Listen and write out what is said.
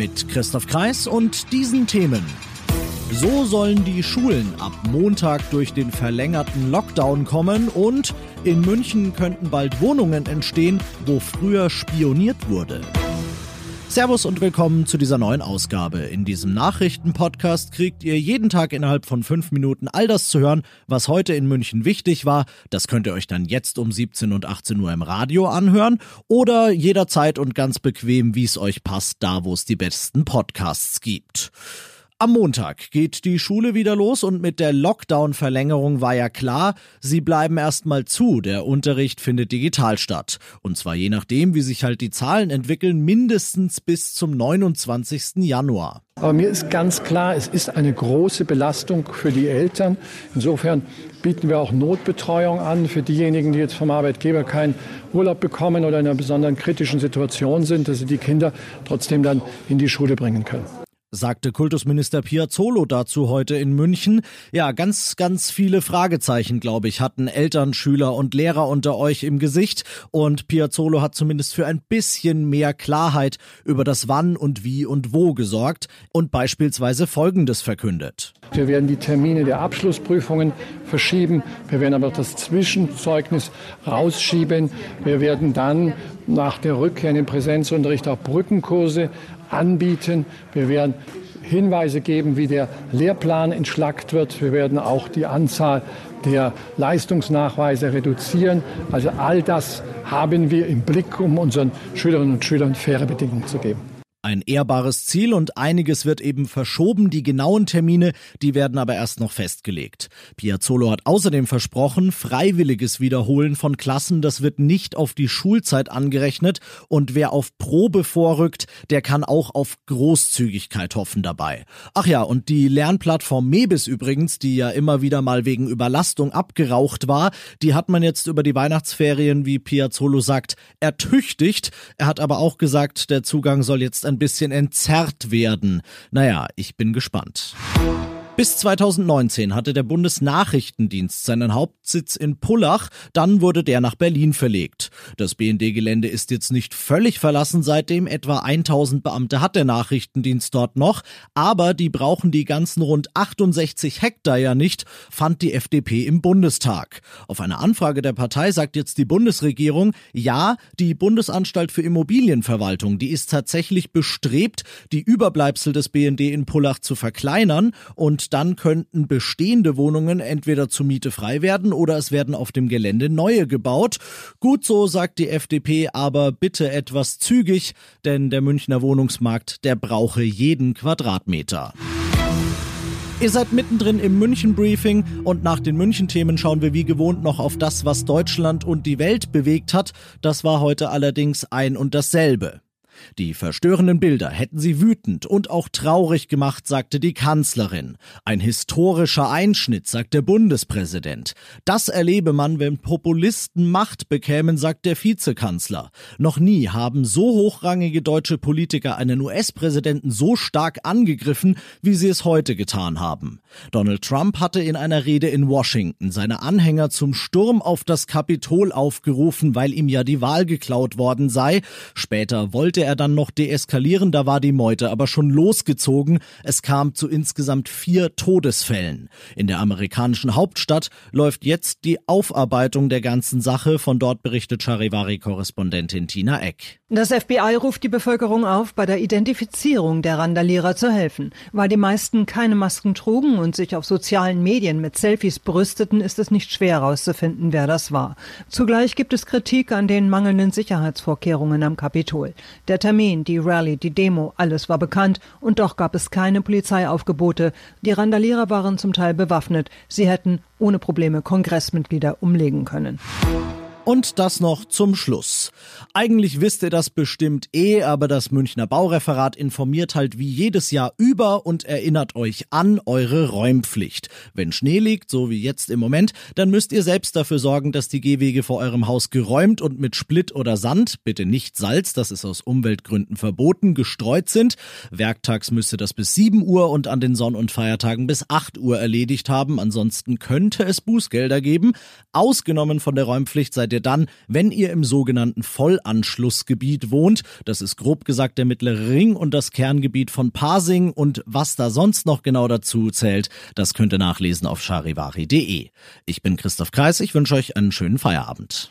Mit Christoph Kreis und diesen Themen. So sollen die Schulen ab Montag durch den verlängerten Lockdown kommen und in München könnten bald Wohnungen entstehen, wo früher spioniert wurde. Servus und willkommen zu dieser neuen Ausgabe. In diesem Nachrichtenpodcast kriegt ihr jeden Tag innerhalb von fünf Minuten all das zu hören, was heute in München wichtig war. Das könnt ihr euch dann jetzt um 17 und 18 Uhr im Radio anhören oder jederzeit und ganz bequem, wie es euch passt, da wo es die besten Podcasts gibt. Am Montag geht die Schule wieder los und mit der Lockdown-Verlängerung war ja klar, sie bleiben erstmal zu. Der Unterricht findet digital statt. Und zwar je nachdem, wie sich halt die Zahlen entwickeln, mindestens bis zum 29. Januar. Aber mir ist ganz klar, es ist eine große Belastung für die Eltern. Insofern bieten wir auch Notbetreuung an für diejenigen, die jetzt vom Arbeitgeber keinen Urlaub bekommen oder in einer besonderen kritischen Situation sind, dass sie die Kinder trotzdem dann in die Schule bringen können sagte Kultusminister Piazzolo dazu heute in München. Ja, ganz, ganz viele Fragezeichen, glaube ich, hatten Eltern, Schüler und Lehrer unter euch im Gesicht. Und Piazzolo hat zumindest für ein bisschen mehr Klarheit über das Wann und Wie und Wo gesorgt und beispielsweise Folgendes verkündet. Wir werden die Termine der Abschlussprüfungen verschieben. Wir werden aber das Zwischenzeugnis rausschieben. Wir werden dann nach der Rückkehr in den Präsenzunterricht auch Brückenkurse anbieten. Wir werden Hinweise geben, wie der Lehrplan entschlackt wird. Wir werden auch die Anzahl der Leistungsnachweise reduzieren. Also all das haben wir im Blick, um unseren Schülerinnen und Schülern faire Bedingungen zu geben. Ein ehrbares Ziel und einiges wird eben verschoben. Die genauen Termine, die werden aber erst noch festgelegt. Piazzolo hat außerdem versprochen, freiwilliges Wiederholen von Klassen, das wird nicht auf die Schulzeit angerechnet und wer auf Probe vorrückt, der kann auch auf Großzügigkeit hoffen dabei. Ach ja, und die Lernplattform Mebis übrigens, die ja immer wieder mal wegen Überlastung abgeraucht war, die hat man jetzt über die Weihnachtsferien, wie Piazzolo sagt, ertüchtigt. Er hat aber auch gesagt, der Zugang soll jetzt ein bisschen entzerrt werden. Naja, ich bin gespannt. Bis 2019 hatte der Bundesnachrichtendienst seinen Hauptsitz in Pullach, dann wurde der nach Berlin verlegt. Das BND-Gelände ist jetzt nicht völlig verlassen seitdem, etwa 1000 Beamte hat der Nachrichtendienst dort noch, aber die brauchen die ganzen rund 68 Hektar ja nicht, fand die FDP im Bundestag. Auf eine Anfrage der Partei sagt jetzt die Bundesregierung, ja, die Bundesanstalt für Immobilienverwaltung, die ist tatsächlich bestrebt, die Überbleibsel des BND in Pullach zu verkleinern und dann könnten bestehende Wohnungen entweder zur Miete frei werden oder es werden auf dem Gelände neue gebaut. Gut so, sagt die FDP, aber bitte etwas zügig, denn der Münchner Wohnungsmarkt, der brauche jeden Quadratmeter. Ihr seid mittendrin im München-Briefing und nach den München-Themen schauen wir wie gewohnt noch auf das, was Deutschland und die Welt bewegt hat. Das war heute allerdings ein und dasselbe. Die verstörenden Bilder hätten sie wütend und auch traurig gemacht, sagte die Kanzlerin. Ein historischer Einschnitt, sagt der Bundespräsident. Das erlebe man, wenn Populisten Macht bekämen, sagt der Vizekanzler. Noch nie haben so hochrangige deutsche Politiker einen US-Präsidenten so stark angegriffen, wie sie es heute getan haben. Donald Trump hatte in einer Rede in Washington seine Anhänger zum Sturm auf das Kapitol aufgerufen, weil ihm ja die Wahl geklaut worden sei. Später wollte er er dann noch deeskalieren, da war die Meute aber schon losgezogen. Es kam zu insgesamt vier Todesfällen. In der amerikanischen Hauptstadt läuft jetzt die Aufarbeitung der ganzen Sache. Von dort berichtet Charivari-Korrespondentin Tina Eck. Das FBI ruft die Bevölkerung auf, bei der Identifizierung der Randalierer zu helfen. Weil die meisten keine Masken trugen und sich auf sozialen Medien mit Selfies brüsteten, ist es nicht schwer herauszufinden, wer das war. Zugleich gibt es Kritik an den mangelnden Sicherheitsvorkehrungen am Kapitol. Der Termin, die Rallye, die Demo, alles war bekannt und doch gab es keine Polizeiaufgebote. Die Randalierer waren zum Teil bewaffnet. Sie hätten ohne Probleme Kongressmitglieder umlegen können. Und das noch zum Schluss. Eigentlich wisst ihr das bestimmt eh, aber das Münchner Baureferat informiert halt wie jedes Jahr über und erinnert euch an eure Räumpflicht. Wenn Schnee liegt, so wie jetzt im Moment, dann müsst ihr selbst dafür sorgen, dass die Gehwege vor eurem Haus geräumt und mit Split oder Sand, bitte nicht Salz, das ist aus Umweltgründen verboten, gestreut sind. Werktags müsste das bis 7 Uhr und an den Sonn- und Feiertagen bis 8 Uhr erledigt haben. Ansonsten könnte es Bußgelder geben. Ausgenommen von der Räumpflicht seid ihr dann, wenn ihr im sogenannten Vollanschlussgebiet wohnt. Das ist grob gesagt der mittlere Ring und das Kerngebiet von Pasing und was da sonst noch genau dazu zählt, das könnt ihr nachlesen auf charivari.de. Ich bin Christoph Kreis, ich wünsche euch einen schönen Feierabend.